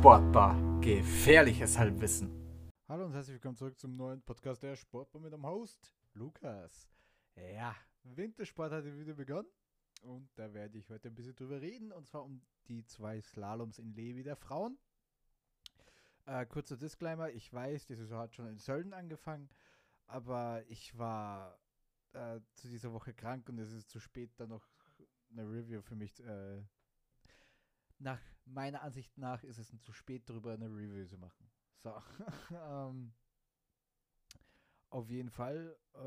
Sportbar. Gefährliches Halbwissen. Hallo und herzlich willkommen zurück zum neuen Podcast der Sportbar mit dem Host Lukas. Ja, Wintersport hat wieder begonnen und da werde ich heute ein bisschen drüber reden und zwar um die zwei Slaloms in Levi der Frauen. Äh, kurzer Disclaimer, ich weiß, die Saison hat schon in Sölden angefangen, aber ich war äh, zu dieser Woche krank und es ist zu spät, da noch eine Review für mich äh, nach meiner Ansicht nach ist es zu spät, darüber eine Review zu machen. So. ähm, auf jeden Fall äh,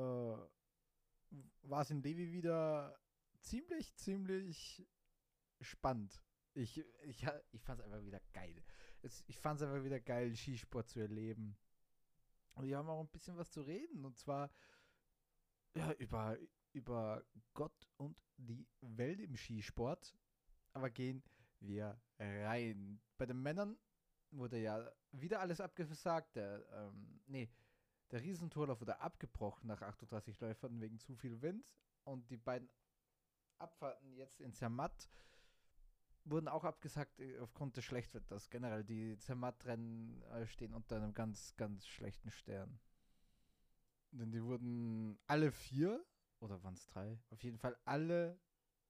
war es in Levi wieder ziemlich, ziemlich spannend. Ich, ich, ich fand es einfach wieder geil. Es, ich fand es einfach wieder geil, Skisport zu erleben. Und wir haben auch ein bisschen was zu reden. Und zwar ja, über, über Gott und die Welt im Skisport. Aber gehen wir rein. Bei den Männern wurde ja wieder alles abgesagt. Der, ähm, nee, der Riesenturlauf wurde abgebrochen nach 38 Läufern wegen zu viel Wind. Und die beiden Abfahrten jetzt in Zermatt wurden auch abgesagt äh, aufgrund des Schlechtwetters. Generell, die Zermatt-Rennen äh, stehen unter einem ganz, ganz schlechten Stern. Denn die wurden alle vier, oder waren es drei? Auf jeden Fall alle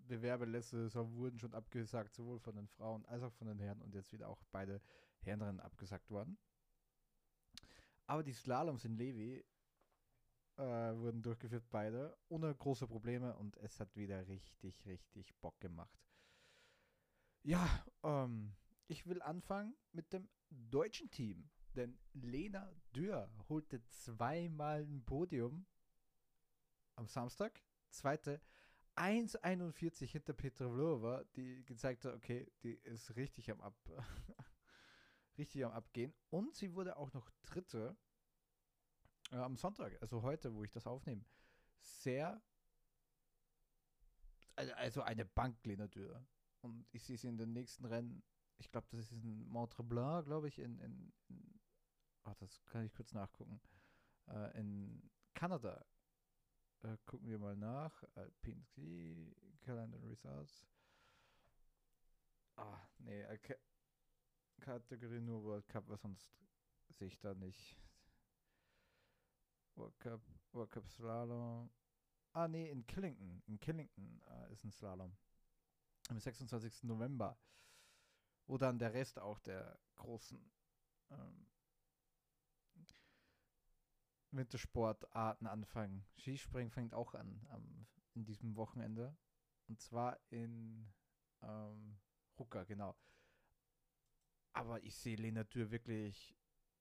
Bewerbe letzte Saison wurden schon abgesagt, sowohl von den Frauen als auch von den Herren und jetzt wieder auch beide Herrenrennen abgesagt worden. Aber die Slaloms in Levi äh, wurden durchgeführt, beide, ohne große Probleme und es hat wieder richtig, richtig Bock gemacht. Ja, ähm, ich will anfangen mit dem deutschen Team, denn Lena Dürr holte zweimal ein Podium am Samstag, zweite 1,41 hinter Petra Vlova, die gezeigt hat, okay, die ist richtig am Ab richtig am Abgehen. Und sie wurde auch noch Dritte äh, am Sonntag, also heute, wo ich das aufnehme. Sehr, also eine Banklehnertür. Und ich sehe sie in den nächsten Rennen, ich glaube, das ist in Montreblanc, glaube ich, in, in, in oh, das kann ich kurz nachgucken, äh, in Kanada äh, gucken wir mal nach. Alpinski, Calendar Results. Ah, nee, äh, Kategorie nur World Cup, was sonst sehe ich da nicht. World Cup, World Cup Slalom. Ah, nee, in Killington. In Killington äh, ist ein Slalom. Am 26. November. Wo dann der Rest auch der großen ähm, Wintersportarten anfangen. Skispringen fängt auch an am, in diesem Wochenende. Und zwar in ähm, Rucker, genau. Aber ich sehe Lena Dürr wirklich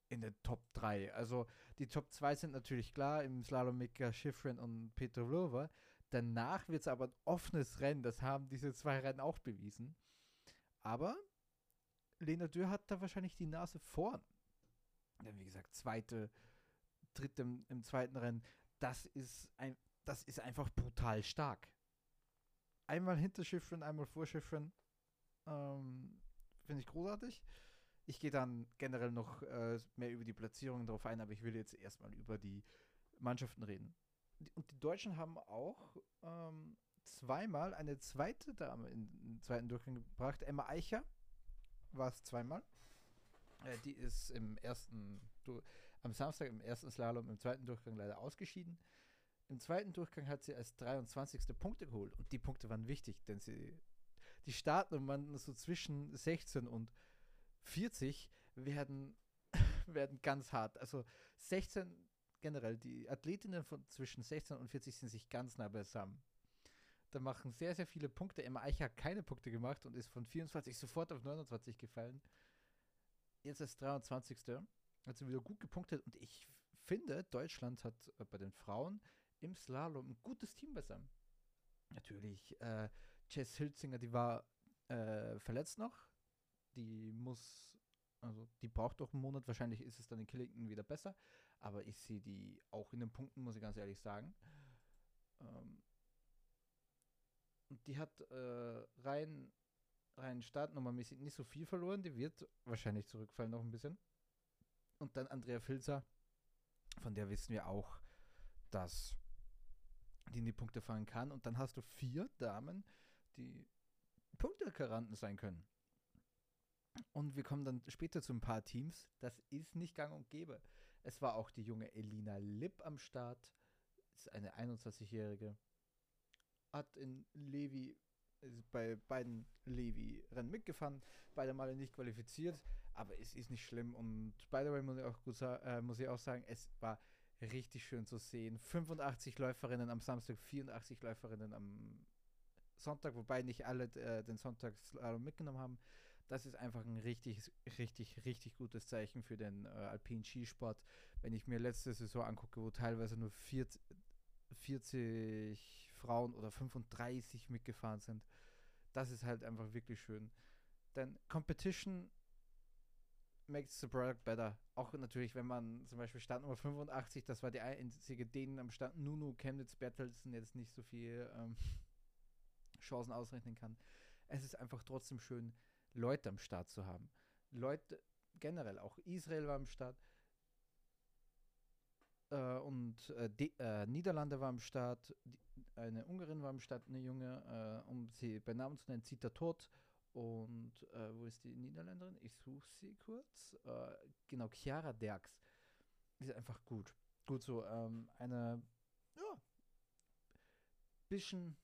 in den Top 3. Also die Top 2 sind natürlich klar im Slalom Mika Schifrin und Peter Vlova. Danach wird es aber ein offenes Rennen. Das haben diese zwei Rennen auch bewiesen. Aber Lena Dürr hat da wahrscheinlich die Nase vorn. Denn wie gesagt, zweite dritte im, im zweiten Rennen, das ist, ein, das ist einfach brutal stark. Einmal hinter Schiffren, einmal vor Schiffren. Ähm, Finde ich großartig. Ich gehe dann generell noch äh, mehr über die Platzierungen drauf ein, aber ich will jetzt erstmal über die Mannschaften reden. Und die Deutschen haben auch ähm, zweimal eine zweite Dame in den zweiten Durchgang gebracht. Emma Eicher war es zweimal. Äh, die ist im ersten, du am Samstag im ersten Slalom, im zweiten Durchgang leider ausgeschieden. Im zweiten Durchgang hat sie als 23. Punkte geholt und die Punkte waren wichtig, denn sie, die Startnummern so zwischen 16 und 40 werden, werden ganz hart. Also 16 generell, die Athletinnen von zwischen 16 und 40 sind sich ganz nah beisammen. Da machen sehr, sehr viele Punkte. Emma Eicher hat keine Punkte gemacht und ist von 24 sofort auf 29 gefallen. Jetzt als 23 hat sie wieder gut gepunktet und ich finde, Deutschland hat äh, bei den Frauen im Slalom ein gutes Team beisammen. Natürlich, äh, Jess Hilzinger, die war äh, verletzt noch. Die muss, also die braucht doch einen Monat. Wahrscheinlich ist es dann in Killington wieder besser. Aber ich sehe die auch in den Punkten, muss ich ganz ehrlich sagen. Ähm, die hat äh, rein, rein startnummermäßig nicht so viel verloren. Die wird wahrscheinlich zurückfallen noch ein bisschen. Und dann Andrea Filzer, von der wissen wir auch, dass die in die Punkte fallen kann. Und dann hast du vier Damen, die Punktegaranten sein können. Und wir kommen dann später zu ein paar Teams. Das ist nicht gang und gäbe. Es war auch die junge Elina Lipp am Start. Ist eine 21-Jährige. Hat in Levi, bei beiden Levi-Rennen mitgefahren. Beide Male nicht qualifiziert. Aber es ist nicht schlimm. Und by the way muss ich auch, gut äh, muss ich auch sagen, es war richtig schön zu sehen. 85 Läuferinnen am Samstag, 84 Läuferinnen am Sonntag, wobei nicht alle äh, den Sonntagsslalom mitgenommen haben. Das ist einfach ein richtig, richtig, richtig gutes Zeichen für den äh, alpinen Skisport. Wenn ich mir letzte Saison angucke, wo teilweise nur 40, 40 Frauen oder 35 mitgefahren sind, das ist halt einfach wirklich schön. Denn Competition makes the product better. Auch natürlich, wenn man zum Beispiel Stand Nummer 85, das war die einzige denen am Stand Nunu, Chemnitz, Bertelsen jetzt nicht so viel ähm, Chancen ausrechnen kann. Es ist einfach trotzdem schön, Leute am Start zu haben. Leute generell, auch Israel war am Start äh, und äh, die, äh, Niederlande war am Start, die, eine Ungarin war am Start, eine Junge, äh, um sie bei Namen zu nennen, Zita Tod und äh, wo ist die Niederländerin? Ich suche sie kurz. Äh, genau, Chiara Derks. Ist einfach gut. Gut so. Ähm, eine, ja, bisschen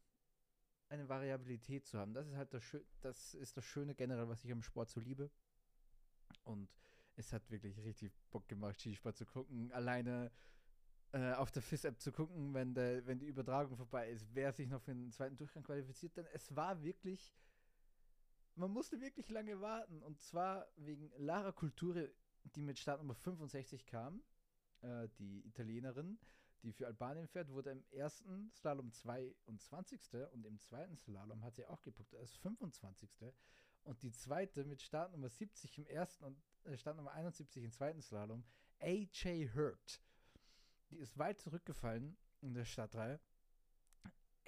eine Variabilität zu haben. Das ist halt das, Schö das ist das Schöne generell, was ich am Sport so liebe. Und es hat wirklich richtig Bock gemacht, Skisport zu gucken. Alleine äh, auf der FIS-App zu gucken, wenn, der, wenn die Übertragung vorbei ist, wer sich noch für den zweiten Durchgang qualifiziert. Denn es war wirklich man musste wirklich lange warten. Und zwar wegen Lara Culture, die mit Startnummer 65 kam, äh, die Italienerin, die für Albanien fährt, wurde im ersten Slalom 22. und im zweiten Slalom hat sie auch gepuckt als 25. Und die zweite mit Startnummer 70 im ersten und äh, Startnummer 71 im zweiten Slalom, AJ Hurt. Die ist weit zurückgefallen in der Startreihe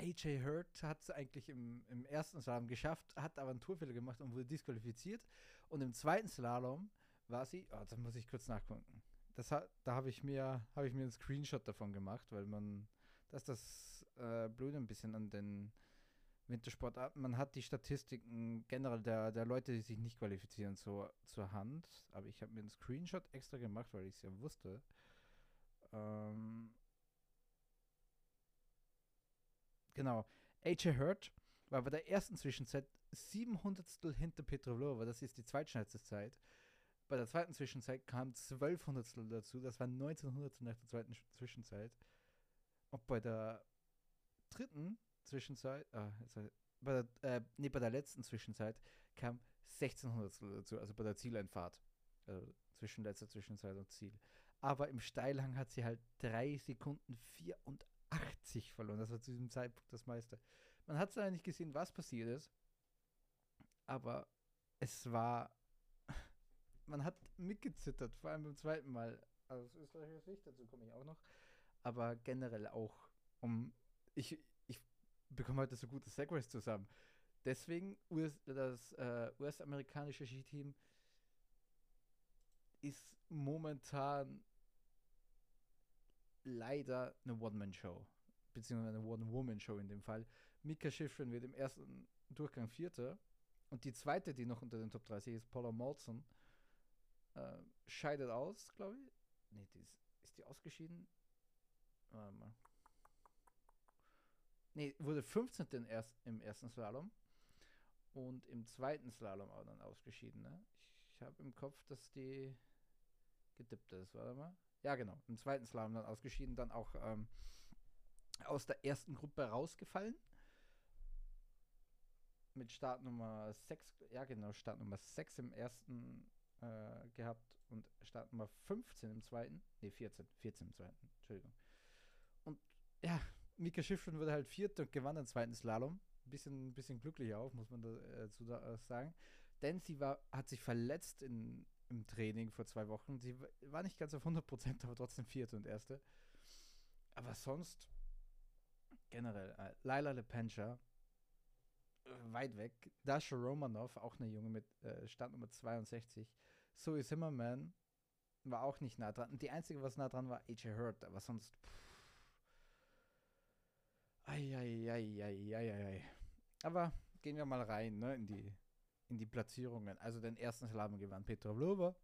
AJ Hurt hat es eigentlich im, im ersten Slalom geschafft, hat aber einen Tourfehler gemacht und wurde disqualifiziert. Und im zweiten Slalom war sie, oh, da muss ich kurz nachgucken. Das hat, da habe ich mir, habe ich mir einen Screenshot davon gemacht, weil man, das ist das äh, Blöde ein bisschen an den Wintersportarten. Man hat die Statistiken generell der, der Leute, die sich nicht qualifizieren, so zur Hand. Aber ich habe mir einen Screenshot extra gemacht, weil ich es ja wusste. Ähm, Genau. AJ Hurt war bei der ersten Zwischenzeit 700 hinter Petrovlova, das ist die zweitschnellste Zeit. Bei der zweiten Zwischenzeit kam 1200 dazu, das war 1900 nach der zweiten Zwischenzeit. Und bei der dritten Zwischenzeit, ah, bei der, äh, nee, bei der letzten Zwischenzeit kam 1600 dazu, also bei der Zieleinfahrt. Also zwischen letzter Zwischenzeit und Ziel. Aber im Steilhang hat sie halt 3 Sekunden 84 80 verloren. Das war zu diesem Zeitpunkt das meiste. Man hat zwar nicht gesehen, was passiert ist, aber es war. Man hat mitgezittert, vor allem beim zweiten Mal. Also aus österreichischer Sicht, dazu komme ich auch noch. Aber generell auch, um. Ich, ich bekomme heute so gute Segways zusammen. Deswegen, US, das äh, US-amerikanische Skiteam ist momentan leider eine One-Man-Show, beziehungsweise eine One-Woman-Show in dem Fall. Mika Schifrin wird im ersten Durchgang Vierter und die zweite, die noch unter den Top 30 ist, Paula Molson, äh, scheidet aus, glaube ich. Nee, die ist, ist die ausgeschieden? Warte mal. Nee, wurde 15. im, erst, im ersten Slalom und im zweiten Slalom auch dann ausgeschieden. Ne? Ich, habe im Kopf, dass die getippt ist. Warte mal. Ja, genau. Im zweiten Slalom dann ausgeschieden, dann auch ähm, aus der ersten Gruppe rausgefallen. Mit Startnummer 6, ja genau, Startnummer 6 im ersten äh, gehabt und Startnummer 15 im zweiten. Ne, 14, 14 im zweiten, Entschuldigung. Und ja, Mika Schiffrin wurde halt Vierter und gewann den zweiten Slalom. Bisschen, bisschen glücklich auch, muss man dazu da, äh, sagen. Denn sie war, hat sich verletzt in, im Training vor zwei Wochen. Sie war nicht ganz auf 100%, aber trotzdem vierte und erste. Aber sonst generell, äh, Laila Lepencha, äh, weit weg. Dasha Romanov, auch eine Junge mit äh, Startnummer 62. Zoe Zimmerman war auch nicht nah dran. Und die einzige, was nah dran war, AJ Hurt, aber sonst. Eieieiei. Aber gehen wir mal rein ne, in die in die Platzierungen. Also den ersten Slalom gewann Petra Vlova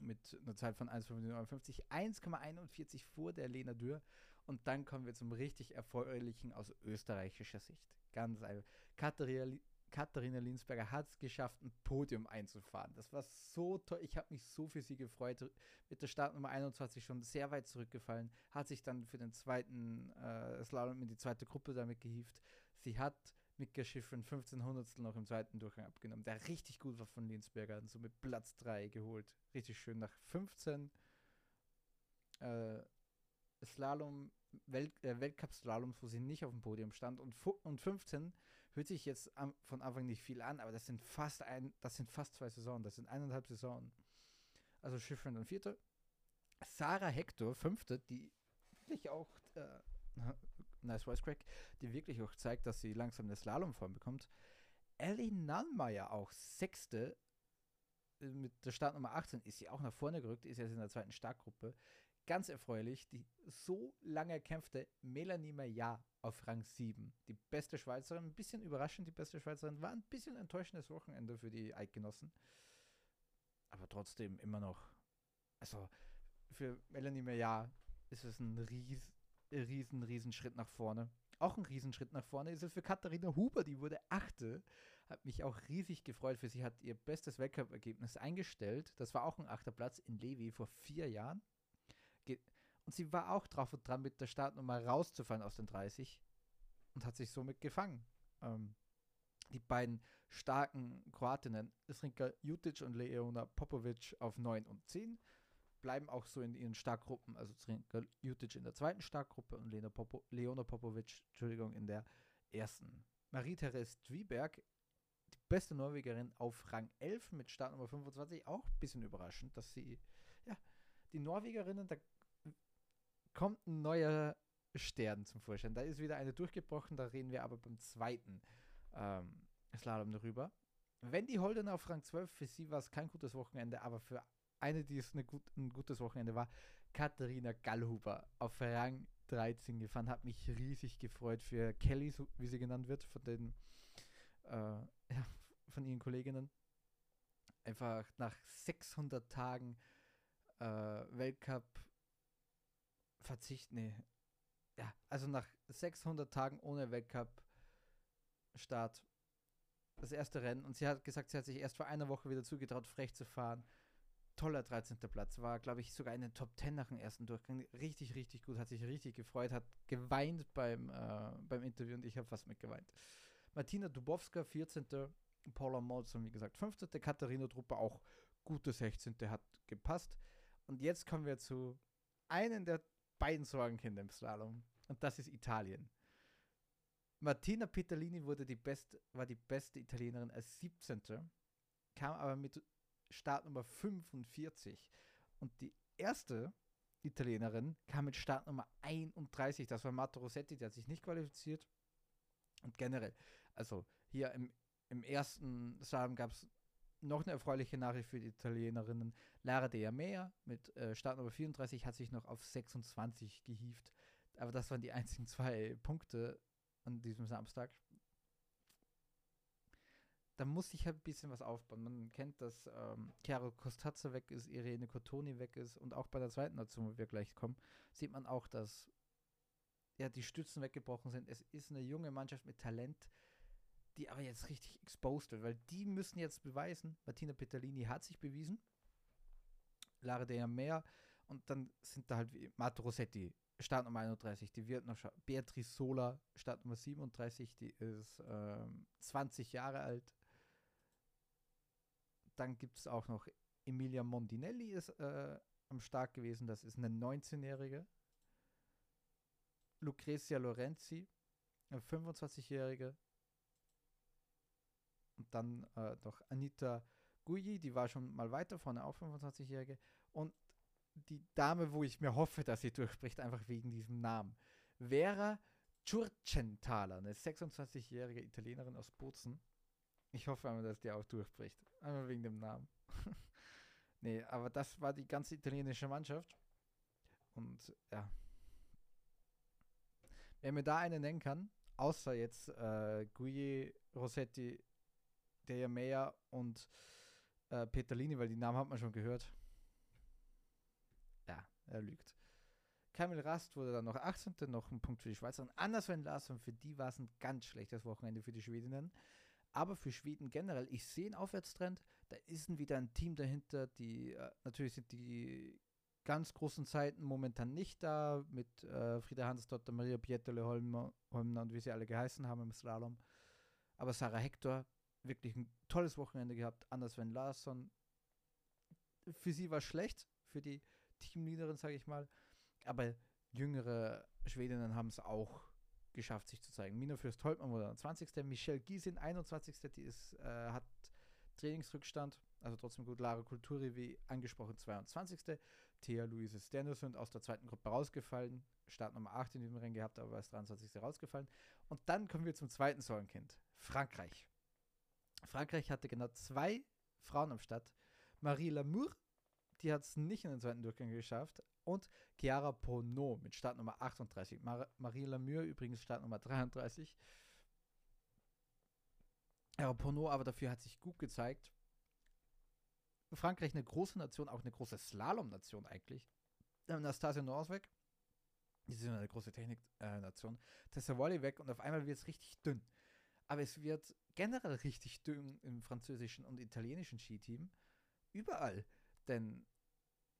mit einer Zeit von 1,59, 1,41 vor der Lena Dürr. Und dann kommen wir zum richtig erfreulichen aus österreichischer Sicht. Ganz einfach. Katharina, Katharina Linsberger hat es geschafft, ein Podium einzufahren. Das war so toll. Ich habe mich so für sie gefreut. Mit der Startnummer 21 schon sehr weit zurückgefallen. Hat sich dann für den zweiten äh, Slalom in die zweite Gruppe damit gehievt. Sie hat Mika Schiffrin 15 Hundertstel noch im zweiten Durchgang abgenommen, der richtig gut war von Linsberger und somit Platz 3 geholt. Richtig schön nach 15 äh, Slalom, Welt, äh, Weltcup-Slaloms, wo sie nicht auf dem Podium stand und, und 15 hört sich jetzt am, von Anfang nicht viel an, aber das sind fast ein, das sind fast zwei Saisonen, das sind eineinhalb Saisonen. Also Schiffrin dann vierte. Sarah Hector, fünfte, die wirklich auch äh, Nice Crack, die wirklich auch zeigt, dass sie langsam eine Slalomform bekommt. Ellie Nallmeier auch sechste äh, mit der Startnummer 18 ist sie auch nach vorne gerückt, ist jetzt in der zweiten Startgruppe. Ganz erfreulich, die so lange erkämpfte Melanie Maillard auf Rang 7. Die beste Schweizerin, ein bisschen überraschend, die beste Schweizerin, war ein bisschen enttäuschendes Wochenende für die Eidgenossen. Aber trotzdem immer noch, also für Melanie Maillard ist es ein ries, riesen, riesen Schritt nach vorne. Auch ein Riesenschritt nach vorne ist es für Katharina Huber, die wurde Achte. Hat mich auch riesig gefreut für sie, hat ihr bestes Weltcup-Ergebnis eingestellt. Das war auch ein achter Platz in Levi vor vier Jahren. Und sie war auch drauf und dran, mit der Startnummer rauszufallen aus den 30 und hat sich somit gefangen. Ähm, die beiden starken Kroatinnen, Srinka Jutic und Leona Popovic auf 9 und 10, bleiben auch so in ihren Starkgruppen. Also Jutic in der zweiten Starkgruppe und Lena Popo, Leona Popovic, Entschuldigung, in der ersten. Marie-Therese Dwiberg, die beste Norwegerin auf Rang 11 mit Startnummer 25, auch ein bisschen überraschend, dass sie, ja, die Norwegerinnen, da kommt ein neuer Stern zum Vorschein. Da ist wieder eine durchgebrochen, da reden wir aber beim zweiten ähm, Slalom darüber. Wendy Holden auf Rang 12, für sie war es kein gutes Wochenende, aber für eine, die es gut, ein gutes Wochenende war, Katharina Gallhuber auf Rang 13 gefahren. Hat mich riesig gefreut für Kelly, so wie sie genannt wird, von den äh, ja, von ihren Kolleginnen. Einfach nach 600 Tagen äh, Weltcup Verzicht, nee. Ja, also nach 600 Tagen ohne Weltcup-Start das erste Rennen und sie hat gesagt, sie hat sich erst vor einer Woche wieder zugetraut, frech zu fahren. Toller 13. Platz, war, glaube ich, sogar in den Top 10 nach dem ersten Durchgang. Richtig, richtig gut, hat sich richtig gefreut, hat geweint beim, äh, beim Interview und ich habe fast mitgeweint. Martina Dubowska, 14. Paula Molson, wie gesagt, 15. Katharina Truppe, auch gute 16. hat gepasst. Und jetzt kommen wir zu einem der beiden Sorgenkinder im Slalom. Und das ist Italien. Martina Petalini wurde die best, war die beste Italienerin als 17. Kam aber mit Startnummer 45. Und die erste Italienerin kam mit Startnummer 31. Das war Marta Rossetti, der hat sich nicht qualifiziert. Und generell, also hier im, im ersten Slalom gab es noch eine erfreuliche Nachricht für die Italienerinnen. Lara de Amea mit äh, Startnummer 34 hat sich noch auf 26 gehievt. Aber das waren die einzigen zwei Punkte an diesem Samstag. Da muss ich halt ein bisschen was aufbauen. Man kennt, dass ähm, Chiaro Costazza weg ist, Irene Cotoni weg ist und auch bei der zweiten Nation, wo wir gleich kommen, sieht man auch, dass ja, die Stützen weggebrochen sind. Es ist eine junge Mannschaft mit Talent die aber jetzt richtig exposed wird, weil die müssen jetzt beweisen, Martina Petalini hat sich bewiesen, Lara de mehr und dann sind da halt wie Marta Rossetti, Startnummer 31, die wird noch Beatrice Sola, Startnummer 37, die ist ähm, 20 Jahre alt. Dann gibt es auch noch Emilia Mondinelli ist äh, am Start gewesen, das ist eine 19-Jährige. Lucrezia Lorenzi, eine 25-Jährige. Und dann äh, noch Anita Guyi, die war schon mal weiter vorne, auch 25-Jährige. Und die Dame, wo ich mir hoffe, dass sie durchspricht, einfach wegen diesem Namen. Vera Ciurcenthaler, eine 26-jährige Italienerin aus Bozen. Ich hoffe einmal, dass die auch durchbricht. Einfach wegen dem Namen. nee, aber das war die ganze italienische Mannschaft. Und ja. Wer mir da einen nennen kann, außer jetzt äh, Guye, Rossetti, der Meyer und äh, Peterlini, weil die Namen hat man schon gehört. Ja, er lügt. Kamil Rast wurde dann noch 18. noch ein Punkt für die Schweizer. Und Anders Van Larsson, für die war es ein ganz schlechtes Wochenende für die Schwedinnen. Aber für Schweden generell, ich sehe einen Aufwärtstrend. Da ist wieder ein Team dahinter. Die äh, natürlich sind die ganz großen Zeiten momentan nicht da mit äh, Frieda Hansdotter, Maria Pieterle Holmner, und wie sie alle geheißen haben im Slalom. Aber Sarah Hector, wirklich ein tolles Wochenende gehabt. Anders Van Larsson, für sie war schlecht, für die Teamleaderin, sage ich mal. Aber jüngere Schwedinnen haben es auch geschafft, sich zu zeigen. Mina Fürst Holtmann wurde 20. Michelle Giesin 21. Die ist, äh, hat Trainingsrückstand, also trotzdem gut. Lara Kulturi, wie angesprochen, 22. Thea Luise Stendersund aus der zweiten Gruppe rausgefallen. Startnummer 8 in diesem Rennen gehabt, aber als 23. rausgefallen. Und dann kommen wir zum zweiten Sorgenkind. Frankreich. Frankreich hatte genau zwei Frauen am Start. Marie Lamour, die hat es nicht in den zweiten Durchgang geschafft, und Chiara Ponot mit Startnummer 38. Mar Marie Lamure übrigens Startnummer 33. Chiara Ponot aber dafür hat sich gut gezeigt. Frankreich eine große Nation, auch eine große Slalom-Nation eigentlich. Anastasia Norsweg, die sind eine große Technik-Nation. Äh, Tessa Wally weg und auf einmal wird es richtig dünn. Aber es wird generell richtig dünn im französischen und italienischen Skiteam. Überall. Denn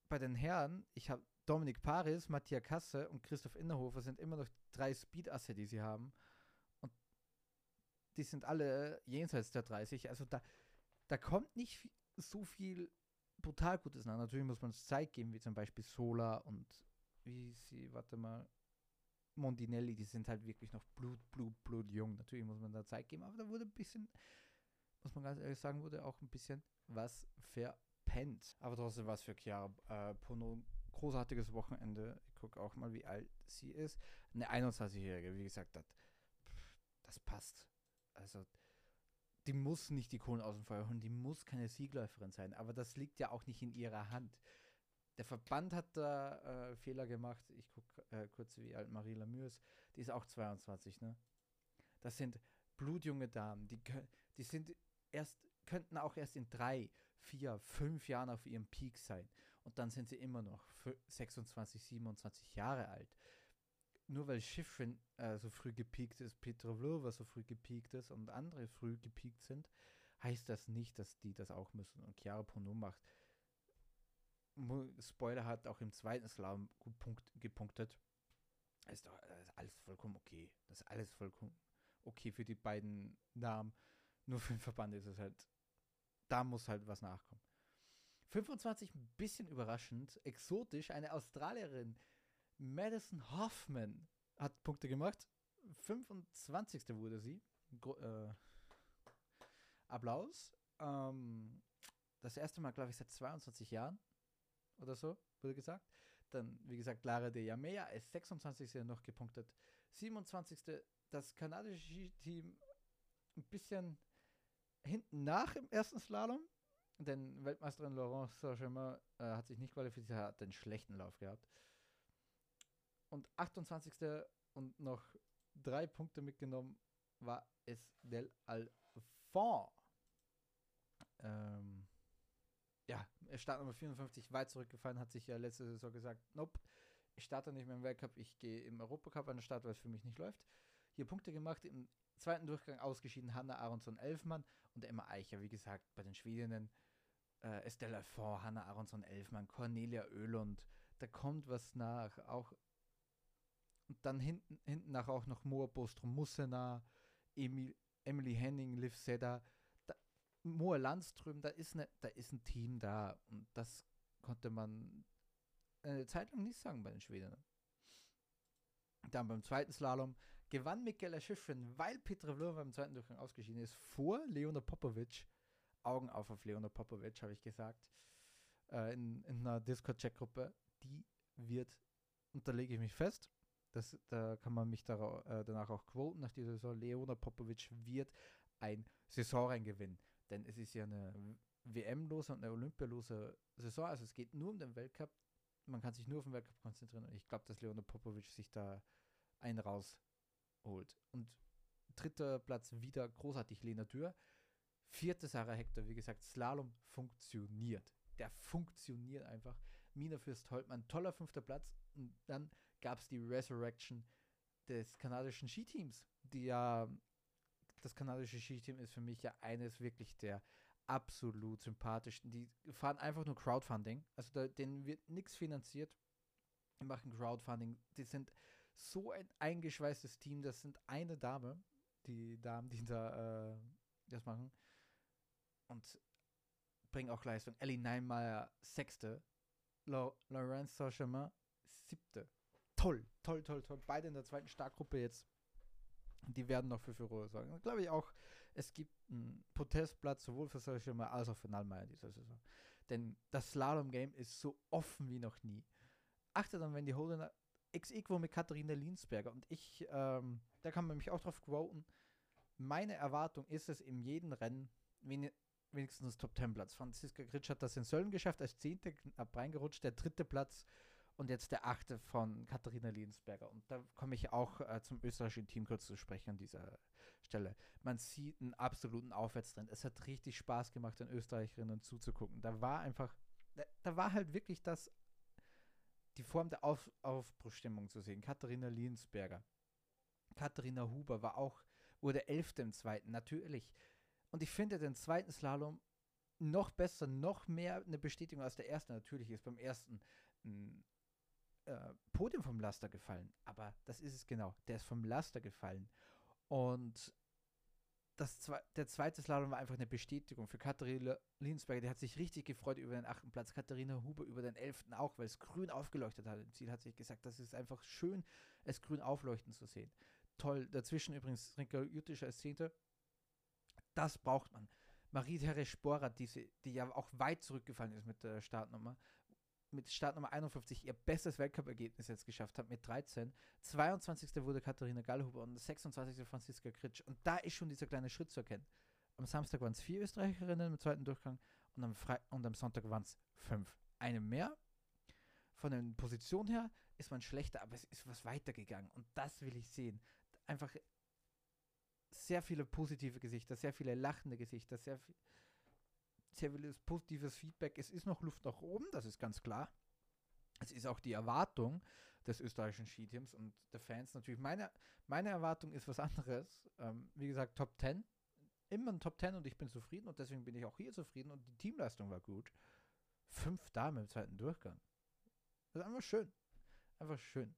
bei den Herren, ich habe Dominik Paris, Matthias Kasse und Christoph Innerhofer sind immer noch drei Speed-Asse, die sie haben. Und die sind alle jenseits der 30. Also da, da kommt nicht so viel brutal Gutes nach. Natürlich muss man es Zeit geben, wie zum Beispiel Sola und wie sie, warte mal, Mondinelli, die sind halt wirklich noch blut, blut, blut jung. Natürlich muss man da Zeit geben, aber da wurde ein bisschen, muss man ganz ehrlich sagen, wurde auch ein bisschen was verpennt. Aber trotzdem war es für Chiara äh, Pono großartiges Wochenende. Ich gucke auch mal, wie alt sie ist. Eine 21-Jährige, wie gesagt, das, das passt. Also, die muss nicht die Kohlen aus dem Feuer holen, die muss keine Siegläuferin sein, aber das liegt ja auch nicht in ihrer Hand. Der Verband hat da äh, Fehler gemacht. Ich gucke äh, kurz, wie alt Marie Lamure ist. Die ist auch 22, ne? Das sind blutjunge Damen, die, die sind erst, könnten auch erst in drei, vier, fünf Jahren auf ihrem Peak sein und dann sind sie immer noch 26, 27 Jahre alt. Nur weil Schiffrin äh, so früh gepiekt ist, Petrovlova so früh gepiekt ist und andere früh gepiekt sind, heißt das nicht, dass die das auch müssen. Und Chiara Pono macht, Spoiler hat auch im zweiten Slalom gut punkt, gepunktet. Ist doch ist alles vollkommen okay. Das ist alles vollkommen okay für die beiden Namen. Nur für den Verband ist es halt, da muss halt was nachkommen. 25 ein bisschen überraschend, exotisch, eine Australierin, Madison Hoffman, hat Punkte gemacht. 25. wurde sie. Gro äh, Applaus. Ähm, das erste Mal, glaube ich, seit 22 Jahren oder so, wurde gesagt. Dann, wie gesagt, Lara de Yamea ist 26. noch gepunktet. 27. das kanadische Team ein bisschen hinten nach im ersten Slalom. Denn Weltmeisterin Laurence Saint-Germain äh, hat sich nicht qualifiziert, hat einen schlechten Lauf gehabt. Und 28. und noch drei Punkte mitgenommen war es Del Alfond. Ähm, ja, er startet Nummer 54 weit zurückgefallen, hat sich ja letzte Saison gesagt, nope, ich starte nicht mehr im Weltcup, ich gehe im Europacup an den Start, weil es für mich nicht läuft. Hier Punkte gemacht, im zweiten Durchgang ausgeschieden Hanna Aronson Elfmann und Emma Eicher, wie gesagt, bei den Schwedinnen äh, Estelle Fort, Hannah Aronson Elfmann, Cornelia Oehlund, da kommt was nach, auch und dann hinten, hinten nach auch noch Moa Bostrom Mussena, Emil, Emily Henning, Liv Sedda, da, Moa Landström, da ist, ne, da ist ein Team da und das konnte man eine Zeit lang nicht sagen bei den Schweden. Dann beim zweiten Slalom gewann Michaela Schiffrin, weil Petra Vlova beim zweiten Durchgang ausgeschieden ist, vor Leona Popovic Augen auf auf Leona Popovic, habe ich gesagt, äh, in, in einer Discord-Chat-Gruppe. Die wird, und da lege ich mich fest, das, da kann man mich darauf, äh, danach auch quoten nach dieser Saison, Leona Popovic wird ein Saisonrein gewinnen. Denn es ist ja eine WM-lose und eine Olympialose Saison, also es geht nur um den Weltcup. Man kann sich nur auf den Weltcup konzentrieren und ich glaube, dass Leona Popovic sich da einen rausholt. Und dritter Platz wieder großartig Lena Dürr Vierte Sarah Hector, wie gesagt, Slalom funktioniert. Der funktioniert einfach. Mina Fürst Holtmann, toller fünfter Platz. Und dann gab es die Resurrection des kanadischen Skiteams, die ja, das kanadische Skiteam ist für mich ja eines wirklich der absolut sympathischsten. Die fahren einfach nur Crowdfunding, also da, denen wird nichts finanziert. Die machen Crowdfunding, die sind so ein eingeschweißtes Team, das sind eine Dame, die Damen, die da äh, das machen und bringen auch Leistung. Ellie Neinmeier, sechste, Lorenz Saint siebte toll, toll, toll, toll. Beide in der zweiten Startgruppe jetzt. Die werden noch für Furore sorgen. Glaube ich auch, es gibt einen Protestplatz sowohl für solche als auch für Nallmeier dieser Saison. Denn das Slalom-Game ist so offen wie noch nie. Achte dann, wenn die Holdener X equo mit Katharina Linsberger und ich, ähm, da kann man mich auch drauf quoten. Meine Erwartung ist es in jedem Rennen wenigstens Top 10 Platz. Franziska Gritsch hat das in Sölden geschafft, als Zehnte knapp reingerutscht. Der dritte Platz und jetzt der achte von Katharina Liensberger. Und da komme ich auch äh, zum österreichischen Team kurz zu sprechen an dieser Stelle. Man sieht einen absoluten Aufwärtstrend. Es hat richtig Spaß gemacht, den Österreicherinnen zuzugucken. Da war einfach, da, da war halt wirklich das, die Form der Auf, Aufbruchstimmung zu sehen. Katharina Liensberger. Katharina Huber war auch, wurde Elfte im zweiten, natürlich. Und ich finde den zweiten Slalom noch besser, noch mehr eine Bestätigung als der erste natürlich ist. Beim ersten ein äh, Podium vom Laster gefallen. Aber das ist es genau. Der ist vom Laster gefallen. Und das zwe der zweite Slalom war einfach eine Bestätigung für Katharina Linsberger. Die hat sich richtig gefreut über den achten Platz. Katharina Huber über den elften auch, weil es grün aufgeleuchtet hat. Im Ziel hat sich gesagt, das ist einfach schön, es grün aufleuchten zu sehen. Toll. Dazwischen übrigens Rinka Jutischer als Zehnter. Das braucht man. Marie-Therese Sporer, diese, die ja auch weit zurückgefallen ist mit der Startnummer, mit Startnummer 51 ihr bestes Weltcup-Ergebnis jetzt geschafft hat mit 13. 22. wurde Katharina Gallhuber und 26. Franziska Kritsch. Und da ist schon dieser kleine Schritt zu erkennen. Am Samstag waren es vier Österreicherinnen im zweiten Durchgang und am, Fre und am Sonntag waren es fünf. Eine mehr. Von der Position her ist man schlechter, aber es ist was weitergegangen. Und das will ich sehen. Einfach sehr viele positive Gesichter, sehr viele lachende Gesichter, sehr viel sehr vieles positives Feedback. Es ist noch Luft nach oben, das ist ganz klar. Es ist auch die Erwartung des österreichischen Skiteams und der Fans natürlich. Meine, meine Erwartung ist was anderes. Ähm, wie gesagt, Top 10. Immer ein Top 10 und ich bin zufrieden und deswegen bin ich auch hier zufrieden und die Teamleistung war gut. Fünf Damen im zweiten Durchgang. Das ist einfach schön. Einfach schön.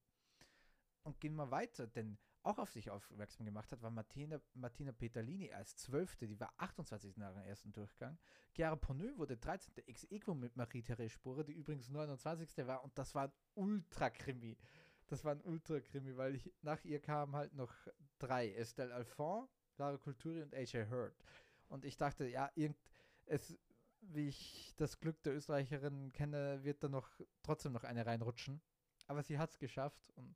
Und gehen wir weiter, denn auch auf sich aufmerksam gemacht hat, war Martina, Martina Petalini als Zwölfte, die war 28. nach dem ersten Durchgang. Chiara Ponneux wurde 13. ex equo mit Marie-Therese Sporer, die übrigens 29. war und das war ein Ultra-Krimi. Das war ein Ultra-Krimi, weil ich, nach ihr kamen halt noch drei. Estelle Alphon, Lara Kulturi und AJ Hurd. Und ich dachte, ja, irgend, es, wie ich das Glück der Österreicherin kenne, wird da noch trotzdem noch eine reinrutschen. Aber sie hat es geschafft und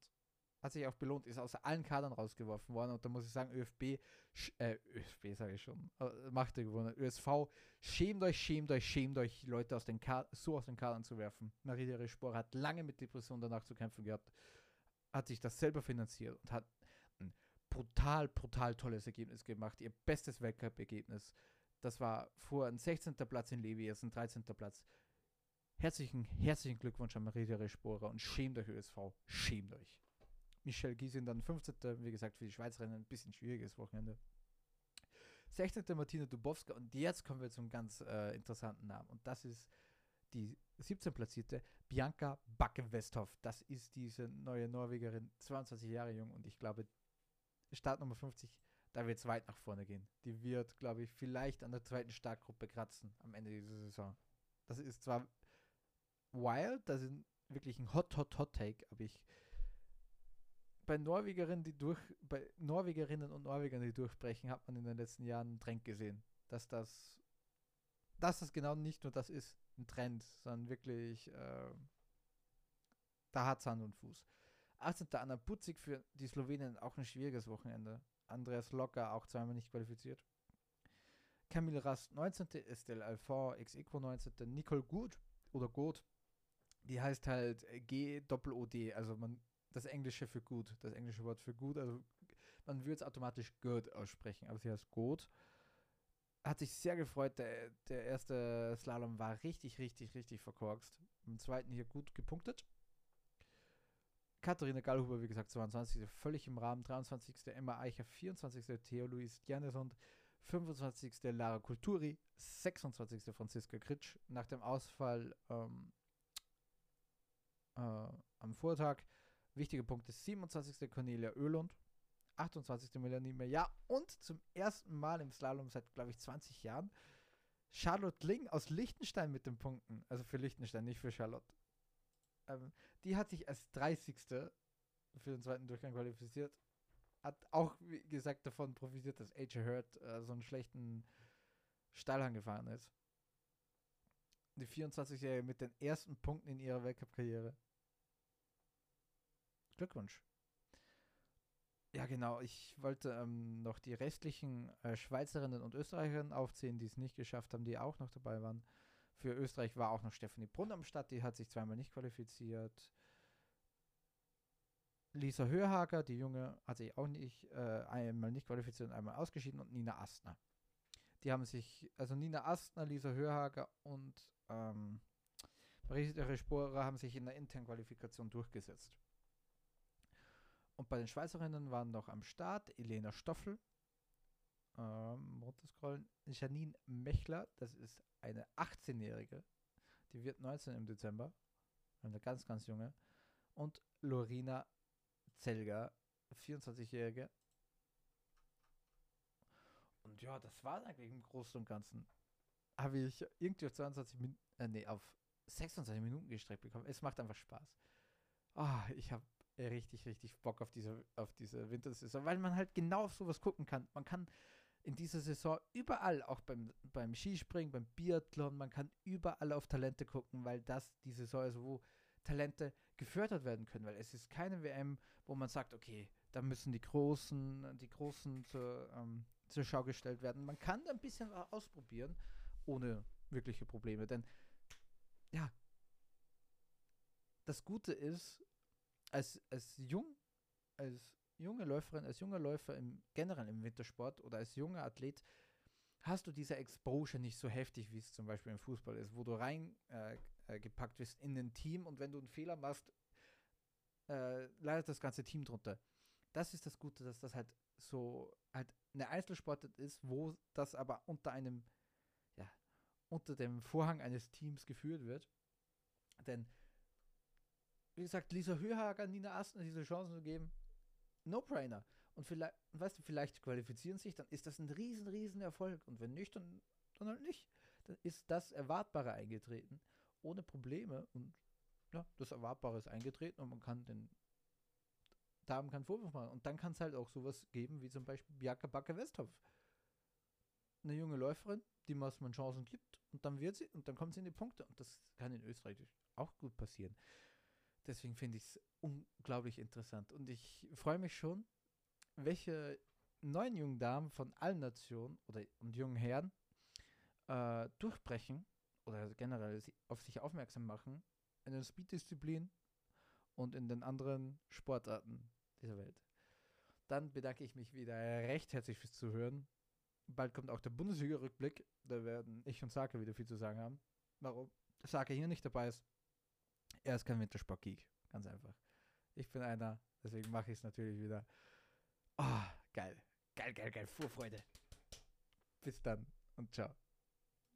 hat sich auch belohnt, ist aus allen Kadern rausgeworfen worden. Und da muss ich sagen, ÖFB, äh, ÖFB sage ich schon, äh, macht er gewonnen. ÖSV, schämt euch, schämt euch, schämt euch, Leute aus den so aus den Kadern zu werfen. Marie Spor hat lange mit Depressionen danach zu kämpfen gehabt, hat sich das selber finanziert und hat ein brutal, brutal tolles Ergebnis gemacht. Ihr bestes Weltcup-Ergebnis. Das war vor ein 16. Platz in Levi, jetzt ein 13. Platz. Herzlichen, herzlichen Glückwunsch an Marie Sporer und schämt euch ÖSV, schämt euch. Michel Giesin dann 15. Wie gesagt, für die Schweizerinnen ein bisschen schwieriges Wochenende. 16. Martina Dubowska und jetzt kommen wir zum ganz äh, interessanten Namen und das ist die 17 platzierte Bianca Backe-Westhoff. Das ist diese neue Norwegerin, 22 Jahre jung und ich glaube, Startnummer 50, da wird es weit nach vorne gehen. Die wird, glaube ich, vielleicht an der zweiten Startgruppe kratzen am Ende dieser Saison. Das ist zwar wild, das ist wirklich ein Hot, Hot, Hot Take, aber ich bei Norwegerinnen, die durch, bei Norwegerinnen und Norwegern, die durchbrechen, hat man in den letzten Jahren einen Trend gesehen, dass das, dass das genau nicht nur das ist, ein Trend, sondern wirklich, äh, da hat es Hand und Fuß. 18. Anna Putzig für die Slowenien auch ein schwieriges Wochenende. Andreas Locker auch zweimal nicht qualifiziert. Camille Rast 19. Estelle Alfort ex equo 19. Nicole Gut oder Gut, die heißt halt G-Doppel-O-D, also man das Englische für gut, das englische Wort für gut. Also man würde es automatisch good aussprechen, aber sie heißt gut. hat sich sehr gefreut. Der, der erste Slalom war richtig, richtig, richtig verkorkst. Im zweiten hier gut gepunktet. Katharina Gallhuber, wie gesagt, 22. völlig im Rahmen. 23. Emma Eicher, 24. Theo Luis Janesund, 25. Lara Kulturi, 26. Franziska Kritsch. Nach dem Ausfall ähm, äh, am Vortag. Wichtige Punkte: 27. Cornelia Oehlund, 28. Melanie Meyer und zum ersten Mal im Slalom seit, glaube ich, 20 Jahren Charlotte Ling aus Liechtenstein mit den Punkten. Also für Liechtenstein, nicht für Charlotte. Ähm, die hat sich als 30. für den zweiten Durchgang qualifiziert. Hat auch, wie gesagt, davon profitiert, dass AJ Hurt äh, so einen schlechten Steilhang gefahren ist. Die 24-Jährige mit den ersten Punkten in ihrer Weltcup-Karriere. Glückwunsch. Ja, genau. Ich wollte ähm, noch die restlichen äh, Schweizerinnen und Österreicherinnen aufzählen, die es nicht geschafft haben, die auch noch dabei waren. Für Österreich war auch noch Stephanie Brunn am Start, die hat sich zweimal nicht qualifiziert. Lisa Hörhager, die Junge, hat sich auch nicht äh, einmal nicht qualifiziert und einmal ausgeschieden und Nina Astner. Die haben sich, also Nina Astner, Lisa Hörhager und ähm, Marisa Resporer haben sich in der internen Qualifikation durchgesetzt. Und bei den Schweizerinnen waren noch am Start Elena Stoffel, ähm, runterscrollen, Janine Mechler, das ist eine 18-Jährige, die wird 19 im Dezember, eine ganz, ganz junge, und Lorina Zelger, 24-Jährige. Und ja, das war eigentlich im Großen und Ganzen. Habe ich irgendwie auf 22 Minuten, äh, nee, auf 26 Minuten gestreckt bekommen. Es macht einfach Spaß. Ah, ich habe richtig, richtig Bock auf diese, auf diese Wintersaison, weil man halt genau auf sowas gucken kann. Man kann in dieser Saison überall, auch beim, beim Skispringen, beim Biathlon, man kann überall auf Talente gucken, weil das die Saison ist, wo Talente gefördert werden können, weil es ist keine WM, wo man sagt, okay, da müssen die Großen, die Großen zur, ähm, zur Schau gestellt werden. Man kann ein bisschen ausprobieren, ohne wirkliche Probleme, denn ja, das Gute ist, als, als jung, als junge Läuferin, als junger Läufer im generell im Wintersport oder als junger Athlet hast du diese Exposure nicht so heftig, wie es zum Beispiel im Fußball ist, wo du reingepackt äh, äh wirst in ein Team und wenn du einen Fehler machst, äh, leidet das ganze Team drunter. Das ist das Gute, dass das halt so halt eine Einzelsportart ist, wo das aber unter einem, ja, unter dem Vorhang eines Teams geführt wird. Denn wie gesagt, Lisa Höhager, Nina Astner diese Chancen zu geben, No-Brainer. Und vielleicht, weißt du, vielleicht qualifizieren sich, dann ist das ein riesen, riesen Erfolg. Und wenn nicht, dann, dann halt nicht. Dann ist das Erwartbare eingetreten, ohne Probleme. Und ja, das Erwartbare ist eingetreten und man kann den Damen keinen Vorwurf machen. Und dann kann es halt auch sowas geben, wie zum Beispiel Bianca Backe-Westhoff. Eine junge Läuferin, die man Chancen gibt und dann wird sie und dann kommt sie in die Punkte. Und das kann in Österreich auch gut passieren. Deswegen finde ich es unglaublich interessant. Und ich freue mich schon, welche neuen jungen Damen von allen Nationen oder und jungen Herren äh, durchbrechen oder generell auf sich aufmerksam machen in den Speed-Disziplinen und in den anderen Sportarten dieser Welt. Dann bedanke ich mich wieder recht herzlich fürs Zuhören. Bald kommt auch der Bundesliga-Rückblick. Da werden ich und Sake wieder viel zu sagen haben. Warum Sake hier nicht dabei ist, er ist kein Wintersport-Geek. Ganz einfach. Ich bin einer, deswegen mache ich es natürlich wieder. Oh, geil. Geil, geil, geil. Vorfreude. Bis dann und ciao.